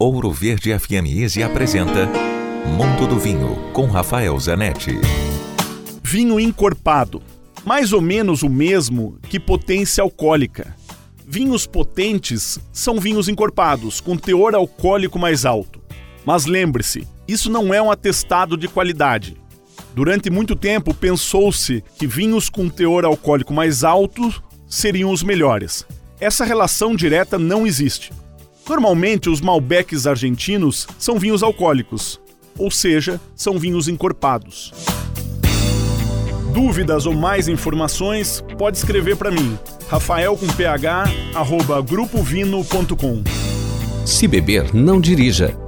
Ouro Verde FM Easy apresenta Mundo do Vinho com Rafael Zanetti. Vinho encorpado, mais ou menos o mesmo que potência alcoólica. Vinhos potentes são vinhos encorpados, com teor alcoólico mais alto. Mas lembre-se, isso não é um atestado de qualidade. Durante muito tempo pensou-se que vinhos com teor alcoólico mais alto seriam os melhores. Essa relação direta não existe. Normalmente, os Malbecs argentinos são vinhos alcoólicos, ou seja, são vinhos encorpados. Dúvidas ou mais informações, pode escrever para mim, rafael com ph, arroba grupovino.com. Se beber, não dirija.